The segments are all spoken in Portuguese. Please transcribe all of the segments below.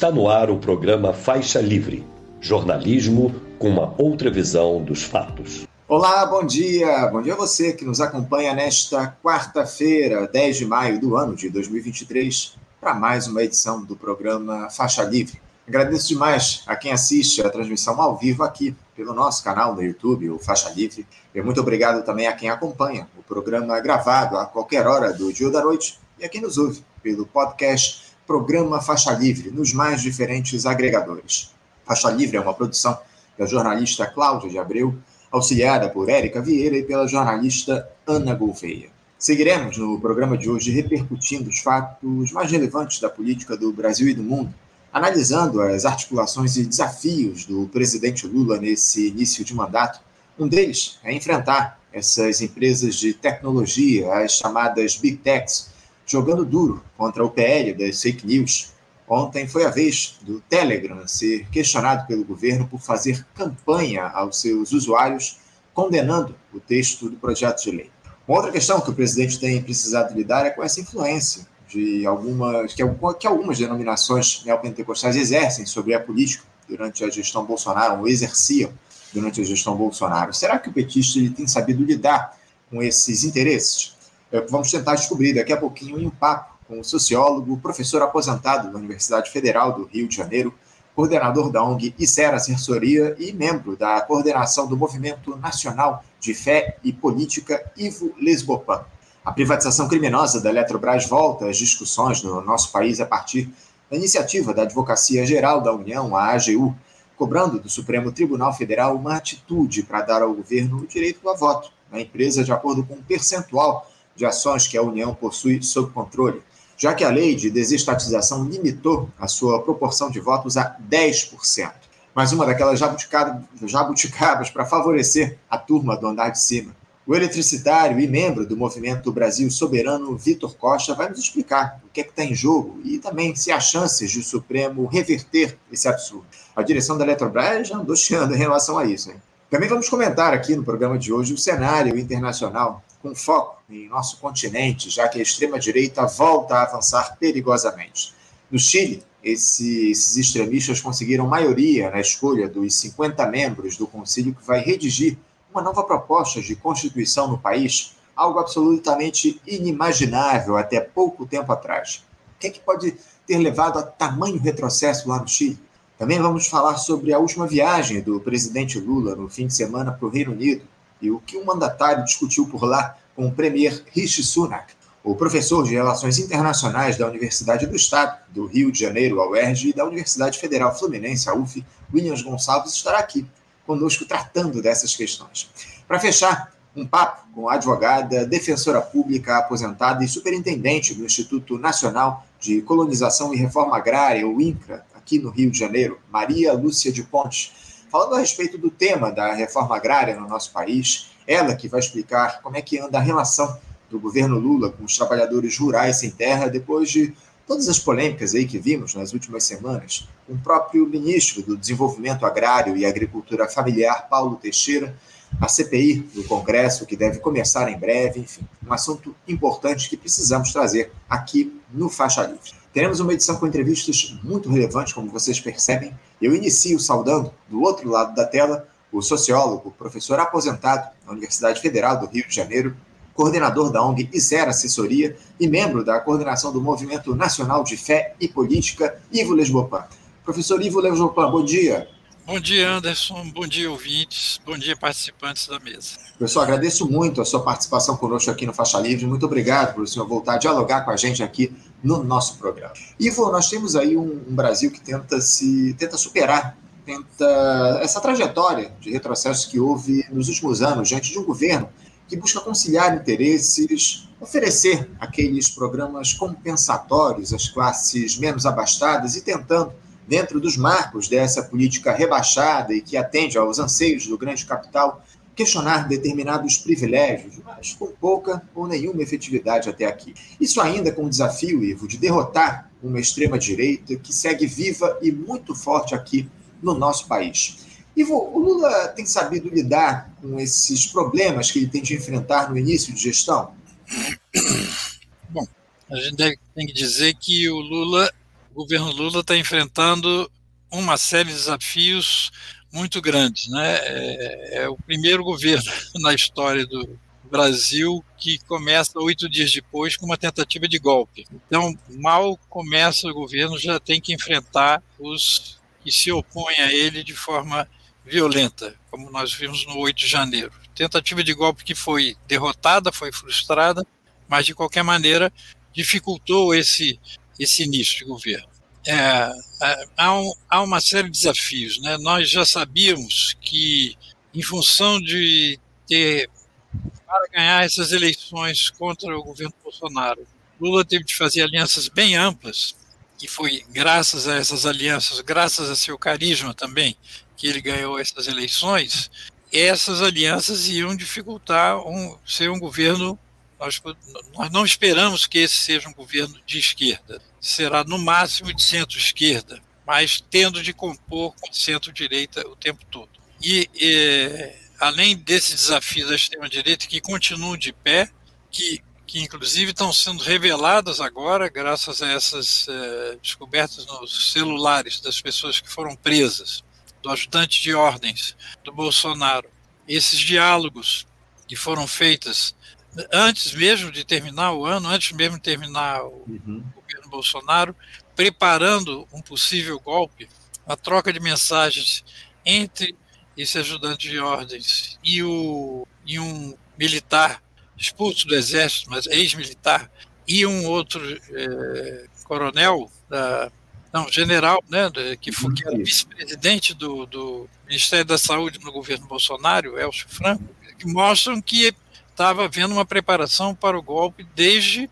Está no ar o programa Faixa Livre jornalismo com uma outra visão dos fatos. Olá, bom dia. Bom dia a você que nos acompanha nesta quarta-feira, 10 de maio do ano de 2023, para mais uma edição do programa Faixa Livre. Agradeço demais a quem assiste a transmissão ao vivo aqui pelo nosso canal no YouTube, o Faixa Livre. E muito obrigado também a quem acompanha o programa gravado a qualquer hora do dia ou da noite e a quem nos ouve pelo podcast Programa Faixa Livre nos mais diferentes agregadores. Faixa Livre é uma produção da jornalista Cláudia de Abreu, auxiliada por Érica Vieira e pela jornalista Ana Gouveia. Seguiremos no programa de hoje repercutindo os fatos mais relevantes da política do Brasil e do mundo, analisando as articulações e desafios do presidente Lula nesse início de mandato. Um deles é enfrentar essas empresas de tecnologia, as chamadas Big Techs, jogando duro contra o PL das fake news, Ontem foi a vez do Telegram ser questionado pelo governo por fazer campanha aos seus usuários condenando o texto do projeto de lei. Uma outra questão que o presidente tem precisado lidar é com essa influência de algumas que, que algumas denominações neopentecostais exercem sobre a política durante a gestão Bolsonaro, ou exerciam durante a gestão Bolsonaro. Será que o petista ele tem sabido lidar com esses interesses? É, vamos tentar descobrir daqui a pouquinho em um papo com o sociólogo, professor aposentado da Universidade Federal do Rio de Janeiro, coordenador da ONG Isera Assessoria e membro da coordenação do Movimento Nacional de Fé e Política Ivo Lesbopan. A privatização criminosa da Eletrobras volta às discussões no nosso país a partir da iniciativa da Advocacia Geral da União, a AGU, cobrando do Supremo Tribunal Federal uma atitude para dar ao governo o direito a voto na empresa de acordo com o percentual de ações que a União possui sob controle já que a lei de desestatização limitou a sua proporção de votos a 10%. Mais uma daquelas jabuticabas para favorecer a turma do andar de cima. O eletricitário e membro do Movimento Brasil Soberano, Vitor Costa, vai nos explicar o que é que está em jogo e também se há chances de o Supremo reverter esse absurdo. A direção da Eletrobras já andou chiando em relação a isso. Hein? Também vamos comentar aqui no programa de hoje o cenário internacional com foco em nosso continente, já que a extrema-direita volta a avançar perigosamente. No Chile, esses extremistas conseguiram maioria na escolha dos 50 membros do concílio que vai redigir uma nova proposta de constituição no país, algo absolutamente inimaginável até pouco tempo atrás. O que, é que pode ter levado a tamanho retrocesso lá no Chile? Também vamos falar sobre a última viagem do presidente Lula no fim de semana para o Reino Unido, e o que o mandatário discutiu por lá com o premier Rishi Sunak. O professor de Relações Internacionais da Universidade do Estado, do Rio de Janeiro, a UERJ, e da Universidade Federal Fluminense, a UF, Williams Gonçalves, estará aqui conosco tratando dessas questões. Para fechar, um papo com a advogada, defensora pública aposentada e superintendente do Instituto Nacional de Colonização e Reforma Agrária, o INCRA, aqui no Rio de Janeiro, Maria Lúcia de Pontes, falando a respeito do tema da reforma agrária no nosso país. Ela que vai explicar como é que anda a relação do governo Lula com os trabalhadores rurais sem terra depois de todas as polêmicas aí que vimos nas últimas semanas, o próprio ministro do Desenvolvimento Agrário e Agricultura Familiar, Paulo Teixeira, a CPI do Congresso, que deve começar em breve, enfim, um assunto importante que precisamos trazer aqui no Faixa Livre. Teremos uma edição com entrevistas muito relevantes, como vocês percebem. Eu inicio saudando, do outro lado da tela, o sociólogo, professor aposentado na Universidade Federal do Rio de Janeiro, coordenador da ONG Isera Assessoria e membro da coordenação do Movimento Nacional de Fé e Política, Ivo Lesbopan. Professor Ivo Lesbopan, bom dia. Bom dia, Anderson. Bom dia, ouvintes. Bom dia, participantes da mesa. Pessoal, agradeço muito a sua participação conosco aqui no Faixa Livre. Muito obrigado por o senhor voltar a dialogar com a gente aqui no nosso programa. Ivo, nós temos aí um, um Brasil que tenta se tenta superar tenta essa trajetória de retrocesso que houve nos últimos anos diante de um governo que busca conciliar interesses, oferecer aqueles programas compensatórios às classes menos abastadas e tentando dentro dos marcos dessa política rebaixada e que atende aos anseios do grande capital, questionar determinados privilégios, mas com pouca ou nenhuma efetividade até aqui. Isso ainda com o desafio, Ivo, de derrotar uma extrema-direita que segue viva e muito forte aqui no nosso país. Ivo, o Lula tem sabido lidar com esses problemas que ele tem de enfrentar no início de gestão? Bom, a gente tem que dizer que o Lula o governo Lula está enfrentando uma série de desafios muito grandes. Né? É, é, o primeiro governo na história do Brasil que começa oito dias depois com uma tentativa de golpe. Então, mal começa o governo, já tem que enfrentar os que se opõem a ele de forma violenta, como nós vimos no 8 de janeiro. Tentativa de golpe que foi derrotada, foi frustrada, mas de qualquer maneira dificultou esse, esse início de governo. É, é, há, um, há, uma série de desafios. Né? Nós já sabíamos que, em função de ter, para ganhar essas eleições contra o governo Bolsonaro, Lula teve de fazer alianças bem amplas, e foi graças a essas alianças, graças a seu carisma também, que ele ganhou essas eleições. Essas alianças iam dificultar um, ser um governo nós, nós não esperamos que esse seja um governo de esquerda. Será no máximo de centro-esquerda, mas tendo de compor com centro-direita o tempo todo. E, e além desse desafio da extrema-direita, que continuam de pé, que, que inclusive estão sendo reveladas agora, graças a essas eh, descobertas nos celulares das pessoas que foram presas, do ajudante de ordens do Bolsonaro, esses diálogos que foram feitos antes mesmo de terminar o ano, antes mesmo de terminar o uhum. governo Bolsonaro, preparando um possível golpe, a troca de mensagens entre esse ajudante de ordens e, o, e um militar expulso do exército, mas ex-militar, e um outro é, coronel, da, não, general, né, que, foi, que era uhum. vice-presidente do, do Ministério da Saúde no governo Bolsonaro, Elcio Franco, que mostram que estava havendo uma preparação para o golpe desde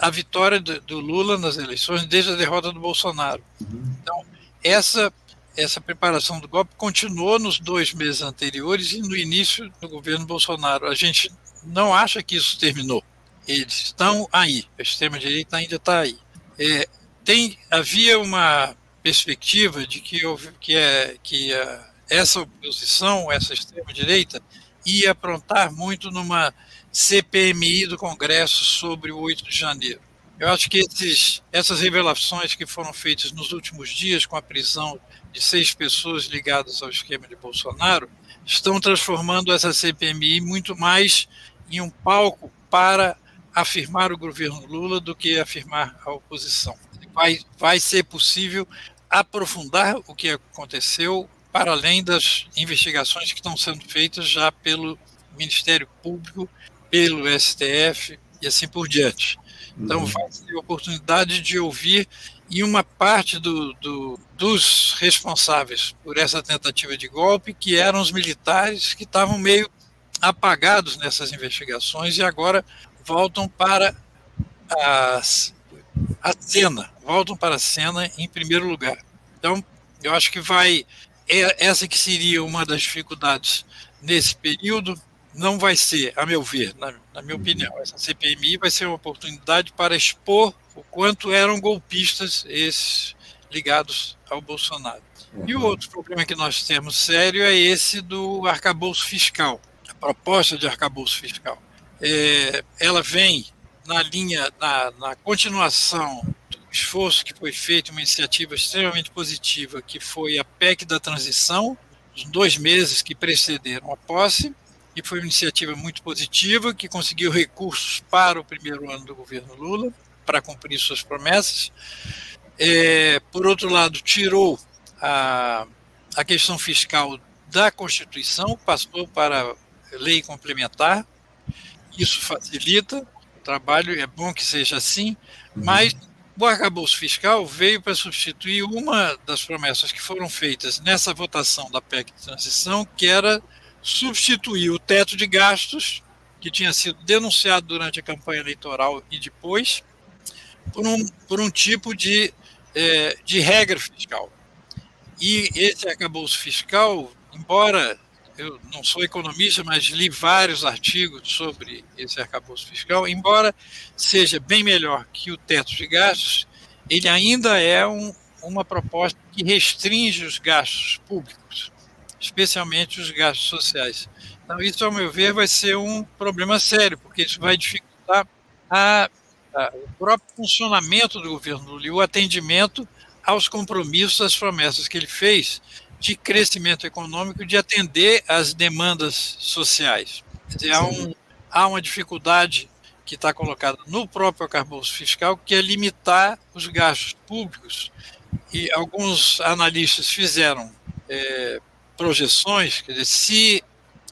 a vitória do, do Lula nas eleições, desde a derrota do Bolsonaro. Uhum. Então, essa essa preparação do golpe continuou nos dois meses anteriores e no início do governo Bolsonaro. A gente não acha que isso terminou. Eles estão aí. A extrema-direita ainda está aí. É, tem, havia uma perspectiva de que, houve, que, é, que a, essa oposição, essa extrema-direita, ia aprontar muito numa CPMI do Congresso sobre o 8 de janeiro. Eu acho que esses, essas revelações que foram feitas nos últimos dias com a prisão de seis pessoas ligadas ao esquema de Bolsonaro estão transformando essa CPMI muito mais em um palco para afirmar o governo Lula do que afirmar a oposição. Vai, vai ser possível aprofundar o que aconteceu para além das investigações que estão sendo feitas já pelo Ministério Público, pelo STF e assim por diante. Então, uhum. vai ter a oportunidade de ouvir e uma parte do, do, dos responsáveis por essa tentativa de golpe, que eram os militares que estavam meio apagados nessas investigações e agora voltam para as, a cena, voltam para a cena em primeiro lugar. Então, eu acho que vai é, essa que seria uma das dificuldades nesse período, não vai ser, a meu ver, na, na minha opinião, essa CPMI vai ser uma oportunidade para expor o quanto eram golpistas esses ligados ao Bolsonaro. E o uhum. outro problema que nós temos sério é esse do arcabouço fiscal, a proposta de arcabouço fiscal. É, ela vem na linha, na, na continuação esforço que foi feito, uma iniciativa extremamente positiva, que foi a PEC da transição, os dois meses que precederam a posse, que foi uma iniciativa muito positiva, que conseguiu recursos para o primeiro ano do governo Lula, para cumprir suas promessas. É, por outro lado, tirou a, a questão fiscal da Constituição, passou para lei complementar, isso facilita o trabalho, é bom que seja assim, mas o arcabouço fiscal veio para substituir uma das promessas que foram feitas nessa votação da PEC de transição, que era substituir o teto de gastos, que tinha sido denunciado durante a campanha eleitoral e depois, por um, por um tipo de, é, de regra fiscal. E esse arcabouço fiscal, embora eu não sou economista, mas li vários artigos sobre esse arcabouço fiscal, embora seja bem melhor que o teto de gastos, ele ainda é um, uma proposta que restringe os gastos públicos, especialmente os gastos sociais. Então, isso, ao meu ver, vai ser um problema sério, porque isso vai dificultar a a, o próprio funcionamento do governo Lula e o atendimento aos compromissos, às promessas que ele fez de crescimento econômico, de atender às demandas sociais. Dizer, há, um, há uma dificuldade que está colocada no próprio arcabouço fiscal, que é limitar os gastos públicos. E alguns analistas fizeram é, projeções, quer dizer, se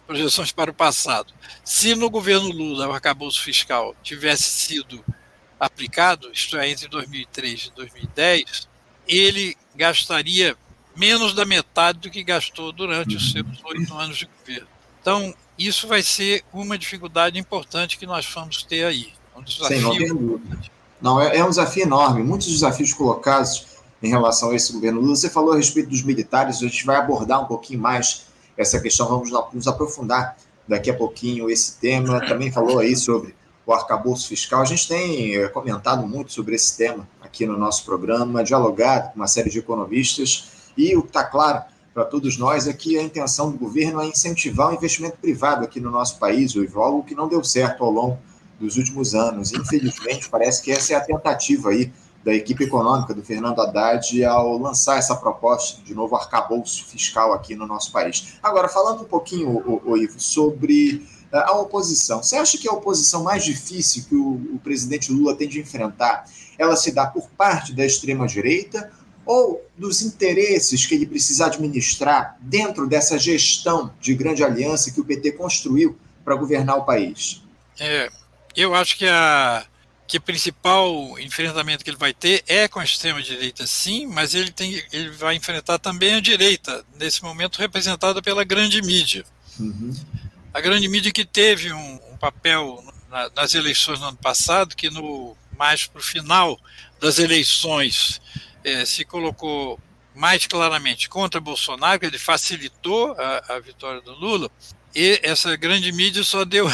projeções para o passado, se no governo Lula o arcabouço fiscal tivesse sido aplicado, isto é, entre 2003 e 2010, ele gastaria menos da metade do que gastou durante os seus oito anos de governo. Então, isso vai ser uma dificuldade importante que nós vamos ter aí. Um desafio. não, é, é um desafio enorme. Muitos desafios colocados em relação a esse governo Lula. Você falou a respeito dos militares, a gente vai abordar um pouquinho mais essa questão, vamos nos aprofundar daqui a pouquinho esse tema. Também falou aí sobre o arcabouço fiscal. A gente tem eh, comentado muito sobre esse tema aqui no nosso programa, dialogado com uma série de economistas, e o que está claro para todos nós é que a intenção do governo é incentivar o investimento privado aqui no nosso país, o algo que não deu certo ao longo dos últimos anos. Infelizmente, parece que essa é a tentativa aí da equipe econômica do Fernando Haddad ao lançar essa proposta de novo arcabouço fiscal aqui no nosso país. Agora, falando um pouquinho, o, o Ivo, sobre eh, a oposição. Você acha que a oposição mais difícil que o, o presidente Lula tem de enfrentar, ela se dá por parte da extrema-direita ou dos interesses que ele precisa administrar dentro dessa gestão de grande aliança que o PT construiu para governar o país? É, eu acho que a que o principal enfrentamento que ele vai ter é com a extrema-direita, sim, mas ele, tem, ele vai enfrentar também a direita, nesse momento representada pela grande mídia. Uhum. A grande mídia que teve um, um papel na, nas eleições no ano passado, que no mais para o final das eleições é, se colocou mais claramente contra Bolsonaro, que ele facilitou a, a vitória do Lula, e essa grande mídia só deu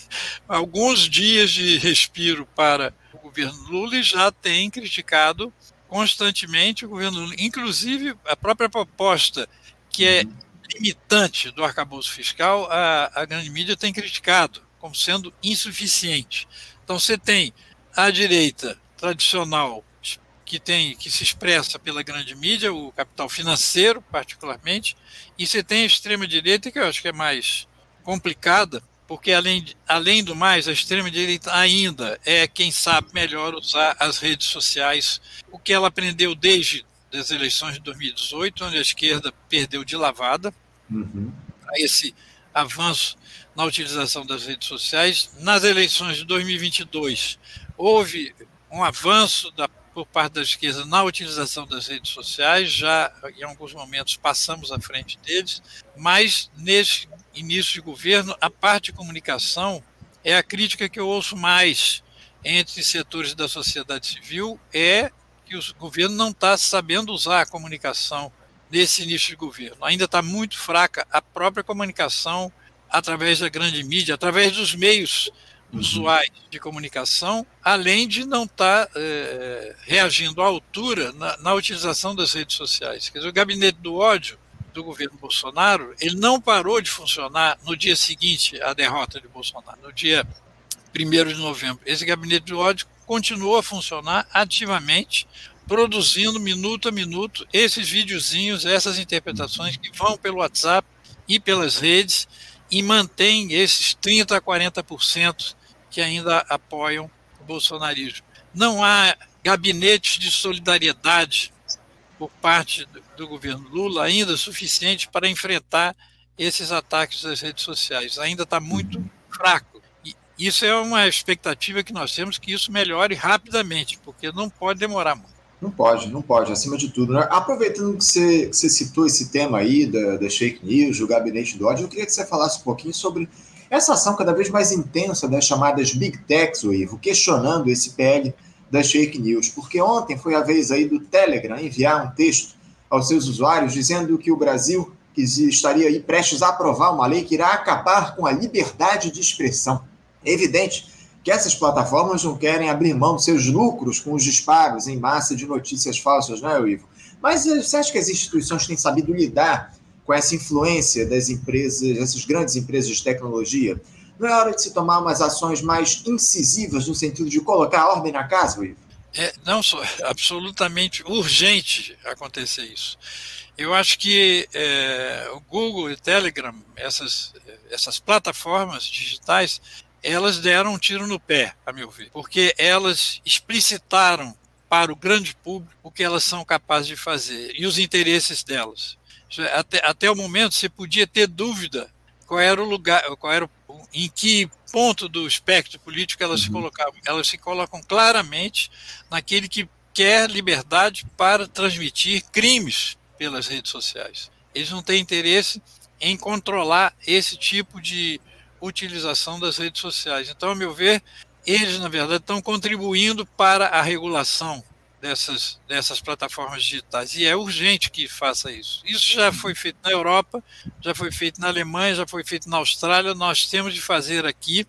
alguns dias de respiro para o governo Lula e já tem criticado constantemente o governo Lula. Inclusive, a própria proposta que é uhum. limitante do arcabouço fiscal, a, a grande mídia tem criticado como sendo insuficiente. Então, você tem a direita tradicional que tem que se expressa pela grande mídia, o capital financeiro particularmente, e você tem a extrema direita que eu acho que é mais complicada, porque além, além do mais, a extrema-direita ainda é quem sabe melhor usar as redes sociais, o que ela aprendeu desde as eleições de 2018, onde a esquerda perdeu de lavada, uhum. esse avanço na utilização das redes sociais. Nas eleições de 2022, houve um avanço da por parte da esquerda na utilização das redes sociais, já em alguns momentos passamos à frente deles, mas nesse início de governo, a parte de comunicação é a crítica que eu ouço mais entre setores da sociedade civil, é que o governo não está sabendo usar a comunicação nesse início de governo. Ainda está muito fraca a própria comunicação através da grande mídia, através dos meios uhum. usuais de comunicação, além de não estar tá, é, reagindo à altura na, na, utilização das redes sociais. Quer dizer, o gabinete do ódio do governo Bolsonaro, ele não parou de funcionar no dia seguinte à derrota de Bolsonaro, no dia 1 de novembro. Esse gabinete do ódio continuou a funcionar ativamente, produzindo minuto a minuto esses videozinhos, essas interpretações que vão pelo WhatsApp e pelas redes e mantém esses 30% a 40% que ainda apoiam o bolsonarismo. Não há gabinetes de solidariedade por parte do, governo Lula ainda suficiente para enfrentar esses ataques das redes sociais. Ainda está muito fraco. E isso é uma expectativa que nós temos que isso melhore rapidamente, porque não pode demorar muito. Não pode, não pode, acima de tudo. Né? Aproveitando que você, que você citou esse tema aí da, da fake news, do gabinete do ódio, eu queria que você falasse um pouquinho sobre essa ação cada vez mais intensa das chamadas Big Techs, o Ivo, questionando esse PL das fake news, porque ontem foi a vez aí do Telegram enviar um texto aos seus usuários dizendo que o Brasil estaria aí prestes a aprovar uma lei que irá acabar com a liberdade de expressão. É evidente que essas plataformas não querem abrir mão dos seus lucros com os disparos em massa de notícias falsas, não é, Ivo? Mas eh, você acha que as instituições têm sabido lidar com essa influência das empresas, essas grandes empresas de tecnologia. Não é hora de se tomar umas ações mais incisivas no sentido de colocar ordem na casa, Ivo? É, não, é absolutamente urgente acontecer isso. Eu acho que é, o Google e o Telegram, essas, essas plataformas digitais, elas deram um tiro no pé, a meu ver, porque elas explicitaram para o grande público o que elas são capazes de fazer e os interesses delas. Até, até o momento você podia ter dúvida qual era o lugar, qual era o, em que ponto do espectro político elas uhum. se colocavam. Elas se colocam claramente naquele que quer liberdade para transmitir crimes pelas redes sociais. Eles não têm interesse em controlar esse tipo de utilização das redes sociais. Então, a meu ver, eles, na verdade, estão contribuindo para a regulação dessas, dessas plataformas digitais. E é urgente que faça isso. Isso já foi feito na Europa, já foi feito na Alemanha, já foi feito na Austrália. Nós temos de fazer aqui.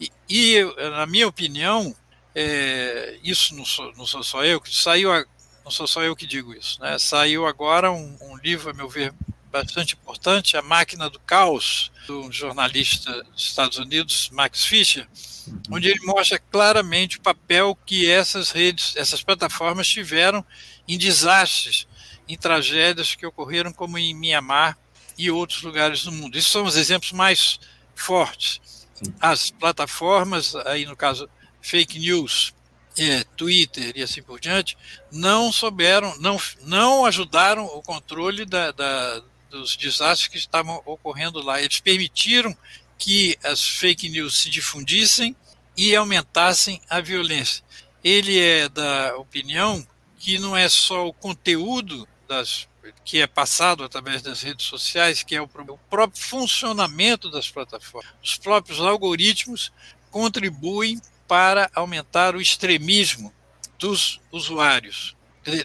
E, e na minha opinião, é, isso não sou, não sou só eu, que saiu, a, não sou só eu que digo isso, né? saiu agora um, um livro, a meu ver, bastante importante, A Máquina do Caos, do jornalista dos Estados Unidos, Max Fischer, uhum. onde ele mostra claramente o papel que essas redes, essas plataformas tiveram em desastres, em tragédias que ocorreram, como em Mianmar e outros lugares do mundo. Esses são os exemplos mais fortes. Sim. As plataformas, aí no caso fake news, é, Twitter e assim por diante, não souberam, não, não ajudaram o controle da, da, dos desastres que estavam ocorrendo lá. Eles permitiram que as fake news se difundissem e aumentassem a violência. Ele é da opinião que não é só o conteúdo das, que é passado através das redes sociais, que é o, o próprio funcionamento das plataformas. Os próprios algoritmos contribuem para aumentar o extremismo dos usuários.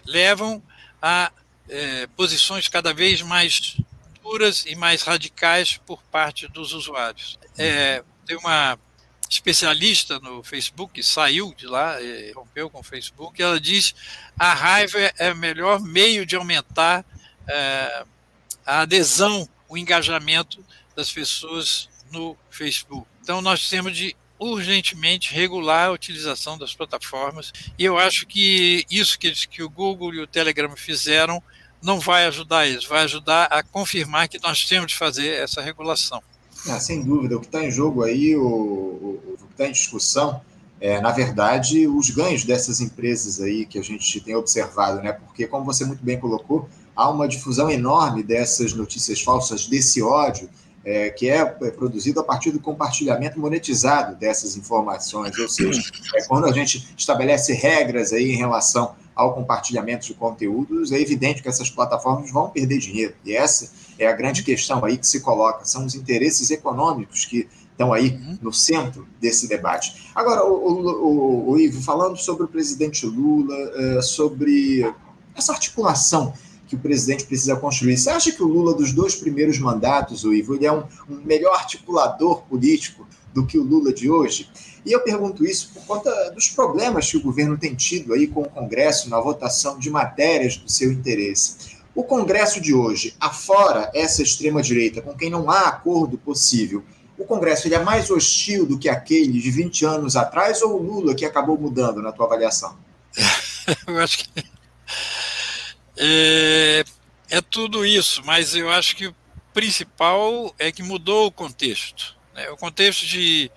Levam a é, posições cada vez mais duras e mais radicais por parte dos usuários. É, tem uma especialista no Facebook que saiu de lá, é, rompeu com o Facebook, ela diz a raiva é o melhor meio de aumentar é, a adesão, o engajamento das pessoas no Facebook. Então nós temos de urgentemente regular a utilização das plataformas e eu acho que isso que, que o Google e o Telegram fizeram não vai ajudar eles, vai ajudar a confirmar que nós temos de fazer essa regulação. Ah, sem dúvida, o que está em jogo aí, o, o, o que está em discussão, é, na verdade, os ganhos dessas empresas aí que a gente tem observado, né? Porque, como você muito bem colocou, há uma difusão enorme dessas notícias falsas, desse ódio, é, que é, é produzido a partir do compartilhamento monetizado dessas informações, ou seja, é quando a gente estabelece regras aí em relação ao compartilhamento de conteúdos, é evidente que essas plataformas vão perder dinheiro. E essa é a grande questão aí que se coloca. São os interesses econômicos que estão aí uhum. no centro desse debate. Agora, o, o, o, o Ivo, falando sobre o presidente Lula, é, sobre essa articulação que o presidente precisa construir. Você acha que o Lula, dos dois primeiros mandatos, o Ivo, ele é um, um melhor articulador político do que o Lula de hoje? E eu pergunto isso por conta dos problemas que o governo tem tido aí com o Congresso na votação de matérias do seu interesse. O Congresso de hoje, afora essa extrema-direita, com quem não há acordo possível, o Congresso ele é mais hostil do que aquele de 20 anos atrás ou o Lula que acabou mudando na tua avaliação? eu acho que é, é tudo isso, mas eu acho que o principal é que mudou o contexto. Né? O contexto de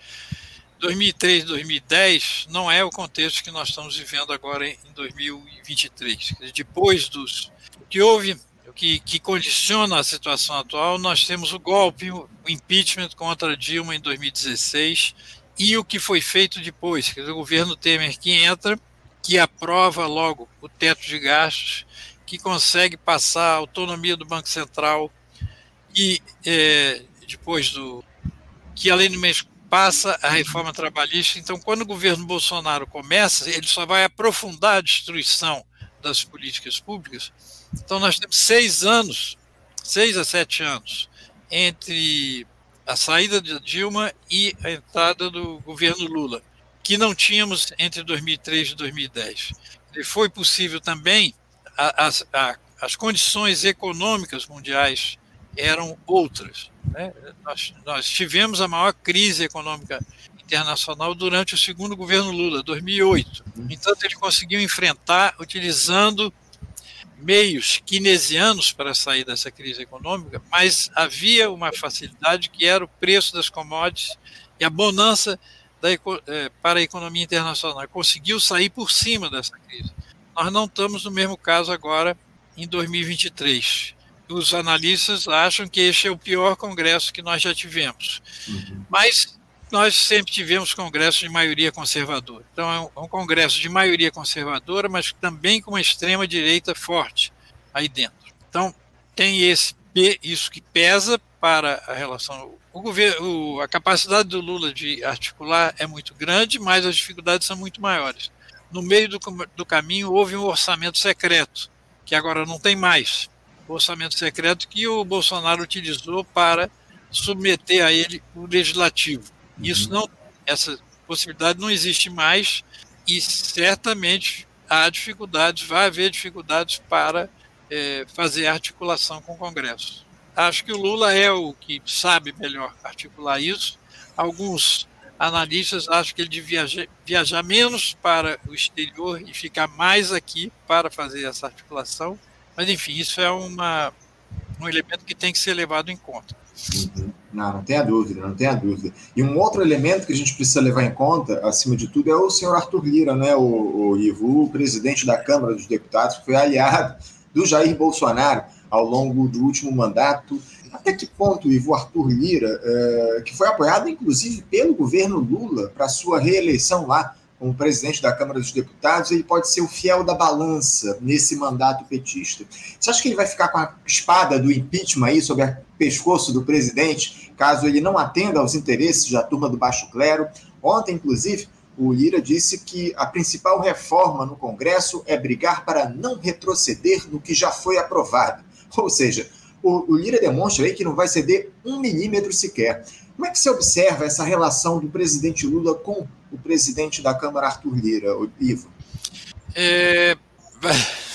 2003, 2010 não é o contexto que nós estamos vivendo agora em 2023. Depois dos que houve, que, que condiciona a situação atual, nós temos o golpe, o impeachment contra Dilma em 2016 e o que foi feito depois, que o governo Temer que entra, que aprova logo o teto de gastos, que consegue passar a autonomia do Banco Central e é, depois do que além do mês passa a reforma trabalhista. Então, quando o governo Bolsonaro começa, ele só vai aprofundar a destruição das políticas públicas. Então, nós temos seis anos, seis a sete anos, entre a saída de Dilma e a entrada do governo Lula, que não tínhamos entre 2003 e 2010. E foi possível também as, as condições econômicas mundiais eram outras. Né? Nós, nós tivemos a maior crise econômica internacional durante o segundo governo Lula, 2008. Entanto, ele conseguiu enfrentar utilizando meios keynesianos para sair dessa crise econômica, mas havia uma facilidade que era o preço das commodities e a bonança da, é, para a economia internacional. Conseguiu sair por cima dessa crise. Nós não estamos no mesmo caso agora em 2023. Os analistas acham que este é o pior congresso que nós já tivemos. Uhum. Mas nós sempre tivemos congressos de maioria conservadora. Então, é um, é um congresso de maioria conservadora, mas também com uma extrema-direita forte aí dentro. Então, tem esse isso que pesa para a relação. O governo, a capacidade do Lula de articular é muito grande, mas as dificuldades são muito maiores. No meio do, do caminho houve um orçamento secreto, que agora não tem mais. O orçamento secreto que o Bolsonaro utilizou para submeter a ele o legislativo. Isso uhum. não, essa possibilidade não existe mais e certamente há dificuldades, vai haver dificuldades para é, fazer articulação com o Congresso. Acho que o Lula é o que sabe melhor articular isso. Alguns analistas acham que ele devia viajar, viajar menos para o exterior e ficar mais aqui para fazer essa articulação. Mas, enfim, isso é uma, um elemento que tem que ser levado em conta. Uhum. Não, não tenha dúvida, não tenha dúvida. E um outro elemento que a gente precisa levar em conta, acima de tudo, é o senhor Arthur Lira, né, o, o Ivo, o presidente da Câmara dos Deputados, que foi aliado do Jair Bolsonaro ao longo do último mandato. Até que ponto, Ivo Arthur Lira, é, que foi apoiado inclusive pelo governo Lula para sua reeleição lá, como presidente da Câmara dos Deputados, ele pode ser o fiel da balança nesse mandato petista. Você acha que ele vai ficar com a espada do impeachment aí sobre o pescoço do presidente, caso ele não atenda aos interesses da turma do baixo clero? Ontem, inclusive, o Lira disse que a principal reforma no Congresso é brigar para não retroceder no que já foi aprovado. Ou seja, o, Lira demonstra aí que não vai ceder um milímetro sequer. Como é que você observa essa relação do presidente Lula com o presidente da Câmara, Arthur Lira, Ivo? É,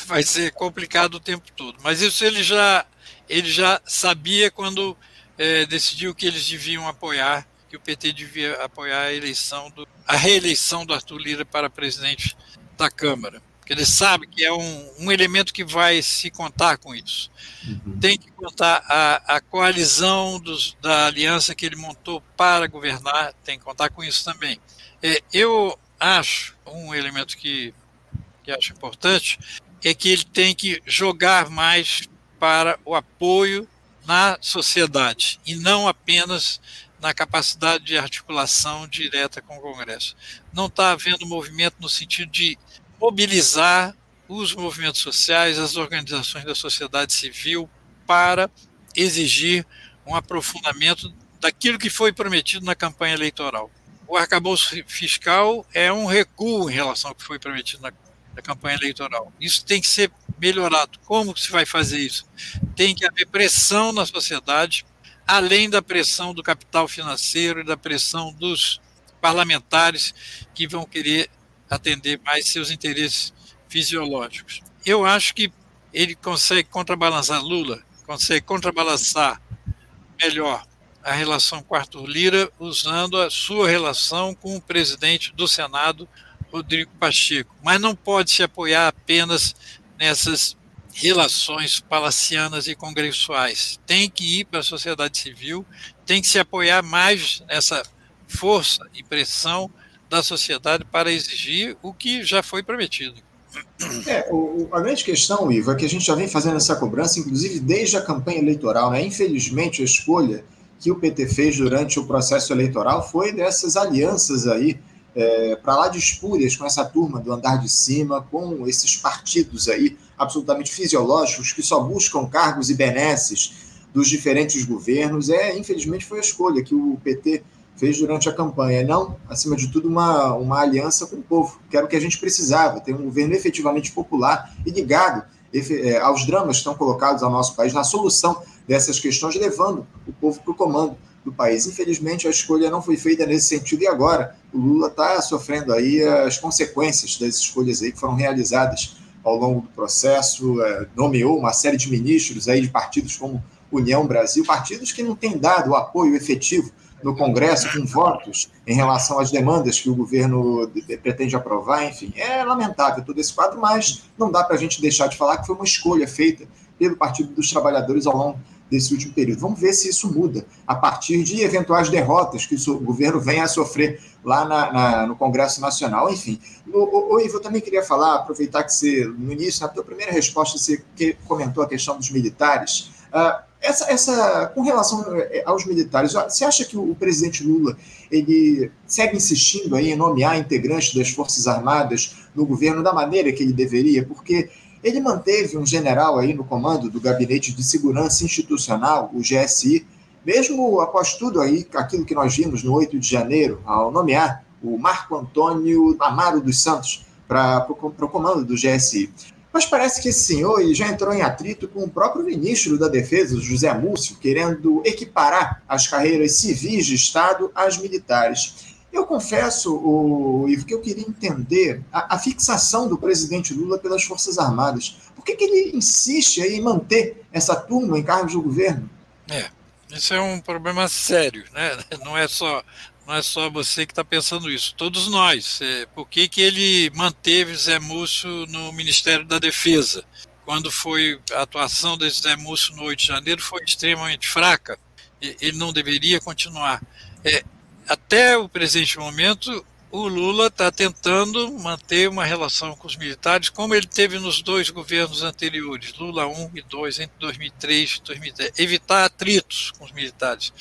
vai ser complicado o tempo todo, mas isso ele já, ele já sabia quando é, decidiu que eles deviam apoiar, que o PT devia apoiar a eleição, do, a reeleição do Arthur Lira para presidente da Câmara. Porque ele sabe que é um, um elemento que vai se contar com isso. Uhum. Tem que contar a, a coalizão dos, da aliança que ele montou para governar, tem que contar com isso também. É, eu acho, um elemento que, que acho importante, é que ele tem que jogar mais para o apoio na sociedade e não apenas na capacidade de articulação direta com o Congresso. Não está havendo movimento no sentido de mobilizar os movimentos sociais, as organizações da sociedade civil para exigir um aprofundamento daquilo que foi prometido na campanha eleitoral. O arcabouço fiscal é um recuo em relação ao que foi prometido na, na campanha eleitoral. Isso tem que ser melhorado. Como se vai fazer isso? Tem que haver pressão na sociedade, além da pressão do capital financeiro e da pressão dos parlamentares que vão querer atender mais seus interesses fisiológicos. Eu acho que ele consegue contrabalançar Lula, consegue contrabalançar melhor a relação com Arthur Lira usando a sua relação com o presidente do Senado, Rodrigo Pacheco. Mas não pode se apoiar apenas nessas relações palacianas e congressuais. Tem que ir para a sociedade civil, tem que se apoiar mais nessa força e pressão da sociedade para exigir o que já foi prometido. É, o, a grande questão, Ivo, é que a gente já vem fazendo essa cobrança, inclusive desde a campanha eleitoral. Né? Infelizmente, a escolha que o PT fez durante o processo eleitoral foi dessas alianças aí, é, para lá de espúrias com essa turma do andar de cima, com esses partidos aí absolutamente fisiológicos que só buscam cargos e benesses dos diferentes governos. É, infelizmente, foi a escolha que o PT fez durante a campanha. Não, acima de tudo, uma, uma aliança com o povo, que era o que a gente precisava, ter um governo efetivamente popular e ligado é, aos dramas que estão colocados ao nosso país, na solução dessas questões, levando o povo para o comando do país. Infelizmente, a escolha não foi feita nesse sentido e agora o Lula está sofrendo aí as consequências das escolhas aí que foram realizadas ao longo do processo, é, nomeou uma série de ministros aí de partidos como União Brasil, partidos que não têm dado o apoio efetivo no Congresso com votos em relação às demandas que o governo pretende aprovar, enfim, é lamentável todo esse quadro, mas não dá para a gente deixar de falar que foi uma escolha feita pelo Partido dos Trabalhadores ao longo desse último período. Vamos ver se isso muda a partir de eventuais derrotas que o governo venha a sofrer lá na, na, no Congresso Nacional. Enfim, o, o, o, Ivo, eu também queria falar, aproveitar que você, no início, na tua primeira resposta, você comentou a questão dos militares. Uh, essa, essa, com relação eh, aos militares, você acha que o presidente Lula ele segue insistindo aí em nomear integrantes das Forças Armadas no governo da maneira que ele deveria? Porque ele manteve um general aí no comando do Gabinete de Segurança Institucional, o GSI, mesmo após tudo aí, aquilo que nós vimos no 8 de janeiro, ao nomear o Marco Antônio Amaro dos Santos para o comando do GSI. Mas parece que esse senhor já entrou em atrito com o próprio ministro da Defesa, José Múcio, querendo equiparar as carreiras civis de Estado às militares. Eu confesso, o, Ivo, que eu queria entender a, a, fixação do presidente Lula pelas Forças Armadas. Por que, que ele insiste em manter essa turma em cargos do governo? É, isso é um problema sério, né? Não é só não é só você que está pensando isso, todos nós. É, por que, que ele manteve Zé Múcio no Ministério da Defesa? Quando foi a atuação de Zé Múcio no 8 de janeiro foi extremamente fraca, ele não deveria continuar. É, até o presente momento, o Lula está tentando manter uma relação com os militares, como ele teve nos dois governos anteriores, Lula 1 e 2, entre 2003 e 2010, evitar atritos com os militares,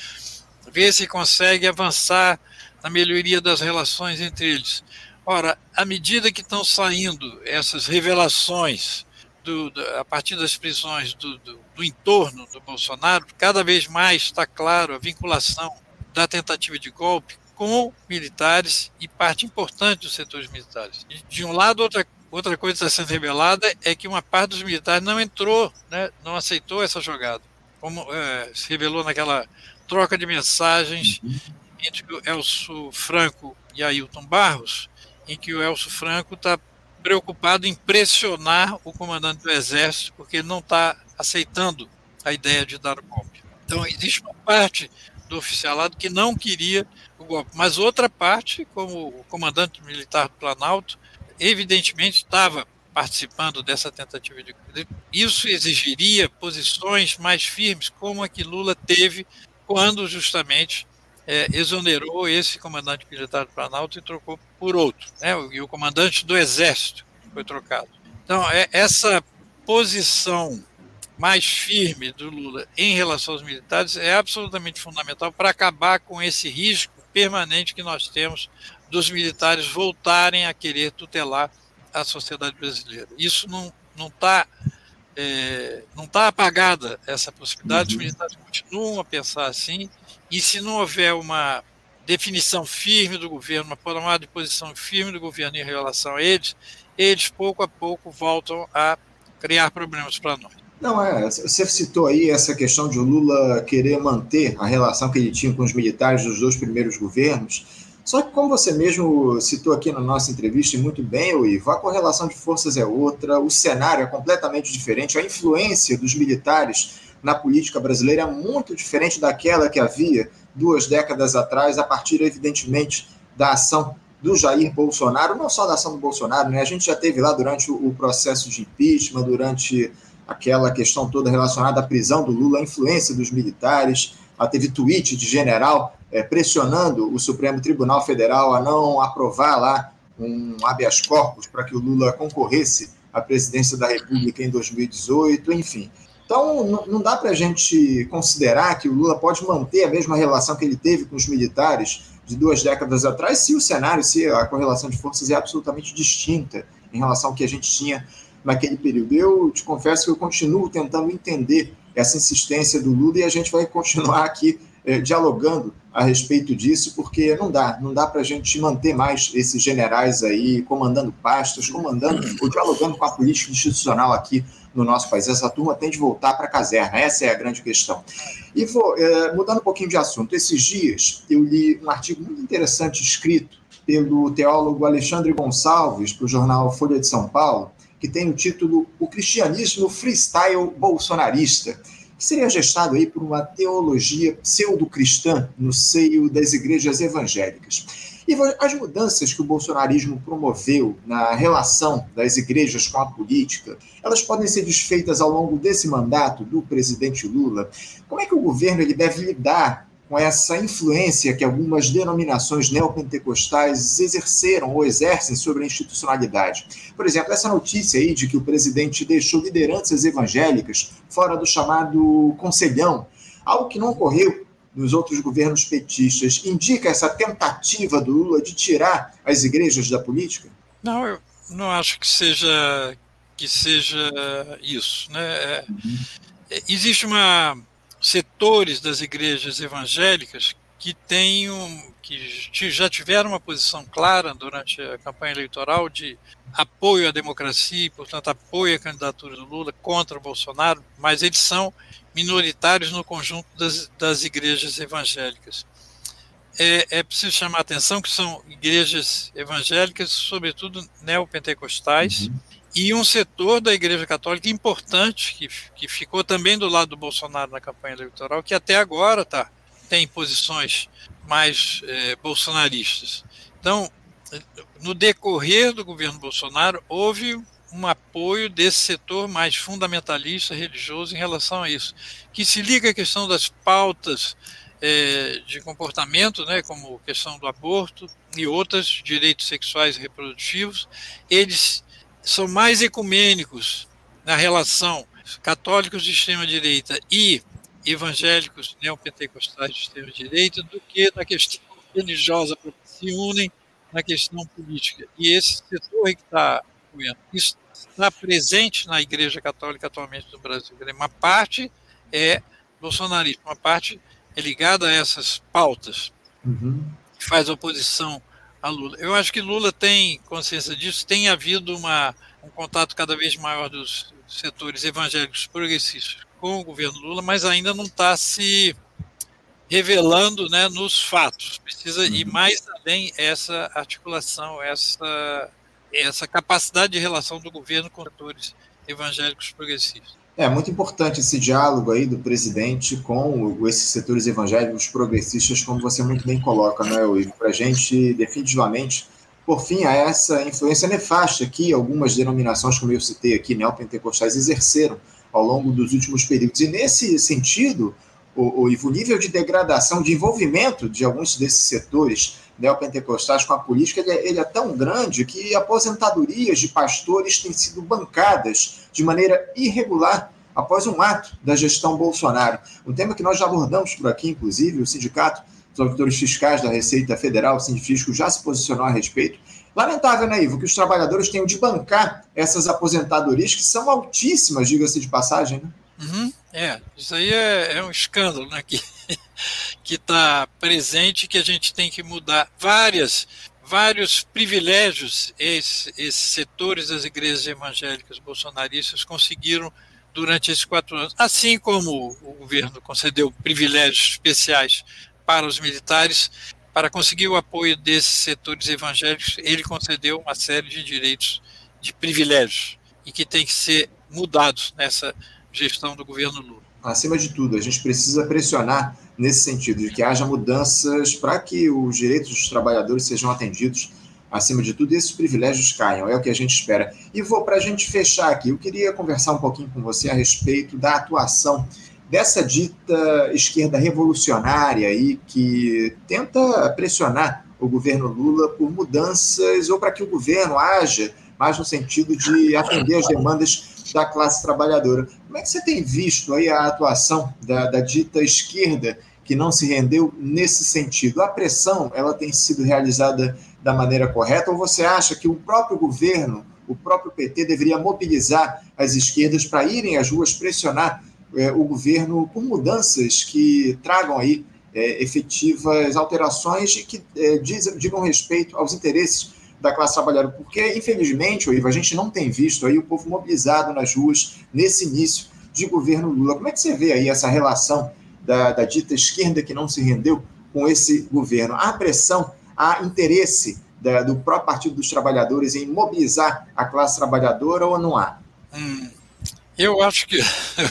ver se consegue avançar na melhoria das relações entre eles. Ora, à medida que estão saindo essas revelações do, do, a partir das prisões do, do entorno do Bolsonaro, cada vez mais está claro a vinculação da tentativa de golpe com militares e parte importante dos setores militares. De um lado, outra, outra coisa está sendo revelada é que uma parte dos militares não entrou, né, não aceitou essa jogada, como é, se revelou naquela troca de mensagens uhum. entre o Elcio Franco e Ailton Barros, em que o Elcio Franco está preocupado em pressionar o comandante do Exército, porque ele não está aceitando a ideia de dar o golpe. Então, existe uma parte do oficialado que não queria o golpe. Mas outra parte, como o comandante militar do Planalto, evidentemente estava participando dessa tentativa de. Isso exigiria posições mais firmes, como a que Lula teve quando justamente é, exonerou esse comandante militar do Planalto e trocou por outro, né? e o comandante do Exército foi trocado. Então, é, essa posição mais firme do Lula em relação aos militares é absolutamente fundamental para acabar com esse risco permanente que nós temos dos militares voltarem a querer tutelar a sociedade brasileira. Isso não não está é, não está apagada essa possibilidade. Uhum. Os militares continuam a pensar assim e se não houver uma definição firme do governo, uma tomada de posição firme do governo em relação a eles, eles pouco a pouco voltam a criar problemas para nós. Não, é. Você citou aí essa questão de o Lula querer manter a relação que ele tinha com os militares dos dois primeiros governos. Só que, como você mesmo citou aqui na nossa entrevista, e muito bem, Ivo, a correlação de forças é outra, o cenário é completamente diferente, a influência dos militares na política brasileira é muito diferente daquela que havia duas décadas atrás, a partir, evidentemente, da ação do Jair Bolsonaro, não só da ação do Bolsonaro, né? A gente já teve lá durante o processo de impeachment, durante aquela questão toda relacionada à prisão do Lula, a influência dos militares. Teve tweet de general é, pressionando o Supremo Tribunal Federal a não aprovar lá um habeas corpus para que o Lula concorresse à presidência da República em 2018, enfim. Então, não dá para a gente considerar que o Lula pode manter a mesma relação que ele teve com os militares de duas décadas atrás, se o cenário, se a correlação de forças é absolutamente distinta em relação ao que a gente tinha naquele período. Eu te confesso que eu continuo tentando entender essa insistência do Lula e a gente vai continuar aqui é, dialogando a respeito disso, porque não dá, não dá para a gente manter mais esses generais aí comandando pastas, comandando ou dialogando com a política institucional aqui no nosso país. Essa turma tem de voltar para a caserna, essa é a grande questão. E vou, é, mudando um pouquinho de assunto, esses dias eu li um artigo muito interessante escrito pelo teólogo Alexandre Gonçalves para o jornal Folha de São Paulo, que tem o título O Cristianismo Freestyle Bolsonarista. que seria gestado aí por uma teologia pseudo-cristã no seio das igrejas evangélicas. E as mudanças que o bolsonarismo promoveu na relação das igrejas com a política, elas podem ser desfeitas ao longo desse mandato do presidente Lula. Como é que o governo ele deve lidar com essa influência que algumas denominações neopentecostais exerceram ou exercem sobre a institucionalidade. Por exemplo, essa notícia aí de que o presidente deixou lideranças evangélicas fora do chamado conselhão, algo que não ocorreu nos outros governos petistas, indica essa tentativa do Lula de tirar as igrejas da política? Não, eu não acho que seja que seja isso, né? É, uhum. Existe uma setores das igrejas evangélicas que têm um, que já tiveram uma posição clara durante a campanha eleitoral de apoio à democracia e, portanto, apoio à candidatura do Lula contra o Bolsonaro, mas eles são minoritários no conjunto das, das igrejas evangélicas. É, é, preciso chamar a atenção que são igrejas evangélicas, sobretudo neopentecostais, uhum e um setor da Igreja Católica importante, que, que ficou também do lado do Bolsonaro na campanha eleitoral, que até agora tá, tem posições mais é, bolsonaristas. Então, no decorrer do governo Bolsonaro, houve um apoio desse setor mais fundamentalista religioso em relação a isso, que se liga à questão das pautas é, de comportamento, né, como questão do aborto e outras direitos sexuais e reprodutivos, eles são mais ecumênicos na relação católicos de extrema-direita e evangélicos neopentecostais de extrema-direita do que na questão religiosa, porque se unem na questão política. E esse setor que está isso está presente na Igreja Católica atualmente no Brasil. Uma parte é bolsonarista, uma parte é ligada a essas pautas, uhum. que faz oposição a Lula. Eu acho que Lula tem consciência disso, tem havido uma, um contato cada vez maior dos setores evangélicos progressistas com o governo Lula, mas ainda não está se revelando né, nos fatos. Precisa ir uhum. mais além essa articulação, essa, essa capacidade de relação do governo com setores evangélicos progressistas. É muito importante esse diálogo aí do presidente com esses setores evangélicos progressistas, como você muito bem coloca, né, Ivo? Para a gente, definitivamente, por fim, a essa influência nefasta que algumas denominações, como eu citei aqui, neopentecostais, exerceram ao longo dos últimos períodos. E nesse sentido, o, o, o nível de degradação, de envolvimento de alguns desses setores neopentecostais com a política, ele é, ele é, tão grande que aposentadorias de pastores têm sido bancadas de maneira irregular após um ato da gestão Bolsonaro. Um tema que nós já abordamos por aqui, inclusive, o Sindicato dos Auditores Fiscais da Receita Federal, o Sindifisco, já se posicionou a respeito. Lamentável, né, Ivo, que os trabalhadores tenham de bancar essas aposentadorias, que são altíssimas, diga-se de passagem, né? Uhum, é, isso aí é, é um escândalo, né? Que que está presente que a gente tem que mudar várias vários privilégios. Esses, esses setores das igrejas evangélicas bolsonaristas conseguiram durante esses quatro anos, assim como o governo concedeu privilégios especiais para os militares, para conseguir o apoio desses setores evangélicos, ele concedeu uma série de direitos de privilégios e que tem que ser mudados nessa gestão do governo Lula. Acima de tudo, a gente precisa pressionar nesse sentido, de que haja mudanças para que os direitos dos trabalhadores sejam atendidos, acima de tudo, e esses privilégios caiam, é o que a gente espera. E vou, para a gente fechar aqui, eu queria conversar um pouquinho com você a respeito da atuação dessa dita esquerda revolucionária aí, que tenta pressionar o governo Lula por mudanças ou para que o governo haja mais no sentido de atender as demandas da classe trabalhadora. Como é que você tem visto aí a atuação da, da dita esquerda que não se rendeu nesse sentido? A pressão ela tem sido realizada da maneira correta ou você acha que o próprio governo, o próprio PT deveria mobilizar as esquerdas para irem às ruas pressionar é, o governo por mudanças que tragam aí é, efetivas alterações e que é, diz, digam respeito aos interesses da classe trabalhadora, porque, infelizmente, Ivo, a gente não tem visto aí o povo mobilizado nas ruas nesse início de governo Lula. Como é que você vê aí essa relação da, da dita esquerda que não se rendeu com esse governo? Há pressão, há interesse da, do próprio Partido dos Trabalhadores em mobilizar a classe trabalhadora ou não há? Hum, Eu acho que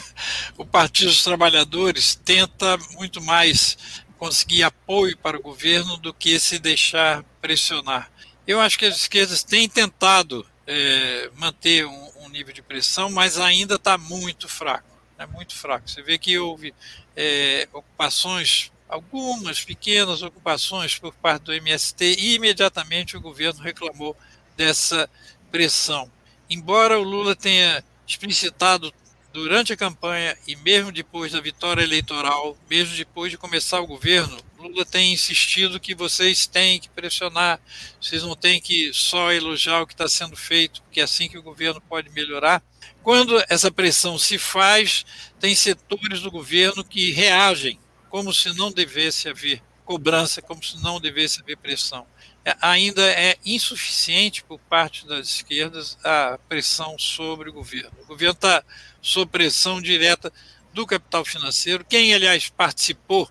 o Partido dos Trabalhadores tenta muito mais conseguir apoio para o governo do que se deixar pressionar. Eu acho que as esquerdas têm tentado é, manter um, um, nível de pressão, mas ainda está muito fraco. É muito fraco. Você vê que houve é, ocupações, algumas pequenas ocupações por parte do MST, e imediatamente o governo reclamou dessa pressão. Embora o Lula tenha explicitado durante a campanha e mesmo depois da vitória eleitoral, mesmo depois de começar o governo, Lula tem insistido que vocês têm que pressionar, vocês não têm que só elogiar o que está sendo feito, porque é assim que o governo pode melhorar. Quando essa pressão se faz, tem setores do governo que reagem como se não devesse haver cobrança, como se não devesse haver pressão. É, ainda é insuficiente por parte das esquerdas a pressão sobre o governo. O governo está sob pressão direta do capital financeiro. Quem, aliás, participou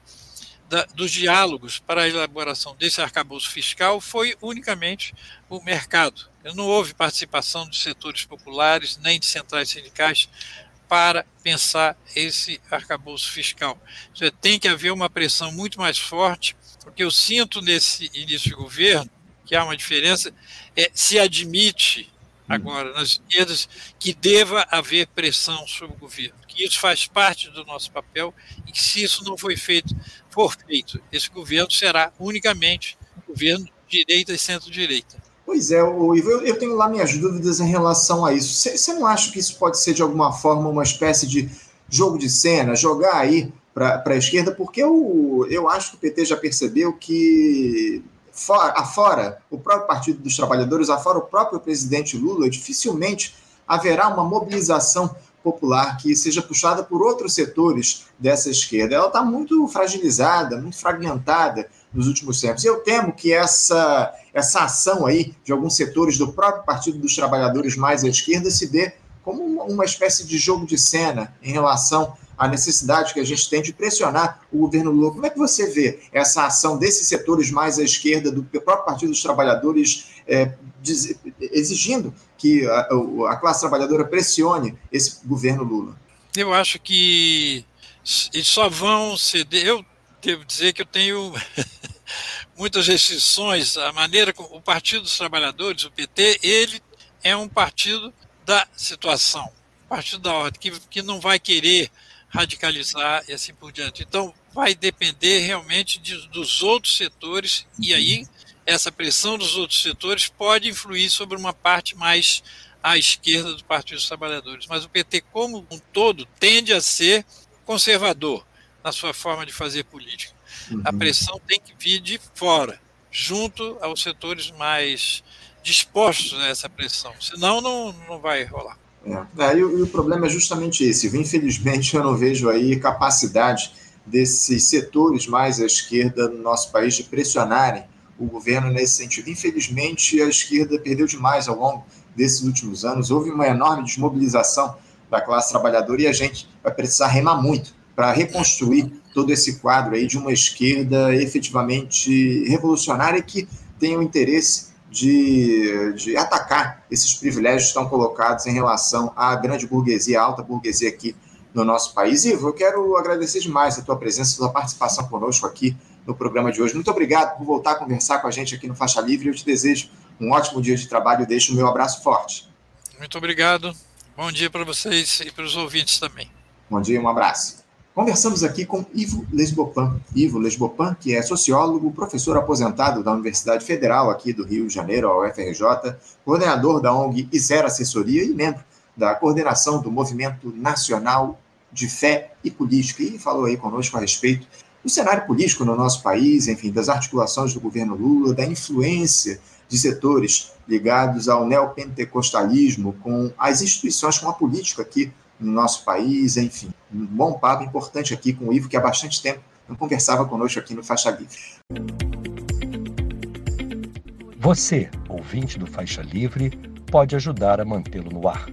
da, dos diálogos para a elaboração desse arcabouço fiscal foi unicamente o mercado. Não houve participação dos setores populares nem de centrais sindicais para pensar esse arcabouço fiscal. Seja, tem que haver uma pressão muito mais forte porque eu sinto nesse início de governo que há uma diferença, é, se admite agora nas esquerdas que deva haver pressão sobre o governo, que isso faz parte do nosso papel e que se isso não foi feito, for feito, esse governo será unicamente um governo de direita e centro-direita. Pois é, Ivo, eu tenho lá minhas dúvidas em relação a isso. Você não acha que isso pode ser de alguma forma uma espécie de jogo de cena, jogar aí para a esquerda, porque eu, eu acho que o PT já percebeu que fora, afora o próprio Partido dos Trabalhadores, afora o próprio presidente Lula, dificilmente haverá uma mobilização popular que seja puxada por outros setores dessa esquerda. Ela está muito fragilizada, muito fragmentada nos últimos tempos. Eu temo que essa, essa ação aí de alguns setores do próprio Partido dos Trabalhadores mais à esquerda se dê como uma espécie de jogo de cena em relação a necessidade que a gente tem de pressionar o governo Lula. Como é que você vê essa ação desses setores mais à esquerda, do próprio Partido dos Trabalhadores, é, exigindo que a, a, classe trabalhadora pressione esse governo Lula? Eu acho que só vão ceder. Eu devo dizer que eu tenho muitas restrições. A maneira como o Partido dos Trabalhadores, o PT, ele é um partido da situação, partido da ordem, que, que não vai querer radicalizar e assim por diante. Então, vai depender realmente de, dos outros setores, e aí essa pressão dos outros setores pode influir sobre uma parte mais à esquerda do Partido dos Trabalhadores. Mas o PT, como um todo, tende a ser conservador na sua forma de fazer política. Uhum. A pressão tem que vir de fora, junto aos setores mais dispostos a essa pressão, senão não, não vai rolar. É. É, e, o, e, o, problema é justamente esse. Infelizmente, eu não vejo aí capacidade desses setores mais à esquerda no nosso país de pressionarem o governo nesse sentido. Infelizmente, a esquerda perdeu demais ao longo desses últimos anos. Houve uma enorme desmobilização da classe trabalhadora e a gente vai precisar remar muito para reconstruir todo esse quadro aí de uma esquerda efetivamente revolucionária que tenha o interesse de, de atacar esses privilégios que estão colocados em relação à grande burguesia, à alta burguesia aqui no nosso país. Ivo, eu quero agradecer demais a tua presença, a tua participação conosco aqui no programa de hoje. Muito obrigado por voltar a conversar com a gente aqui no Faixa Livre. Eu te desejo um ótimo dia de trabalho e deixo o meu abraço forte. Muito obrigado. Bom dia para vocês e para os ouvintes também. Bom dia e um abraço. Conversamos aqui com Ivo Lesbopan. Ivo Lesbopan, que é sociólogo, professor aposentado da Universidade Federal aqui do Rio de Janeiro, a UFRJ, coordenador da ONG Isera Assessoria e membro da coordenação do Movimento Nacional de Fé e Política. E falou aí conosco a respeito do cenário político no nosso país, enfim, das articulações do governo Lula, da influência de setores ligados ao neopentecostalismo com as instituições, com a política aqui no nosso país, enfim. Um bom papo importante aqui com o Ivo, que há bastante tempo não conversava conosco aqui no Faixa Livre. Você, ouvinte do Faixa Livre, pode ajudar a mantê-lo no ar.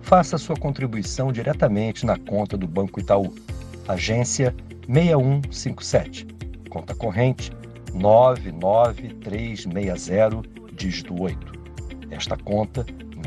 Faça sua contribuição diretamente na conta do Banco Itaú, agência 6157, conta corrente 99360, dígito 8. Esta conta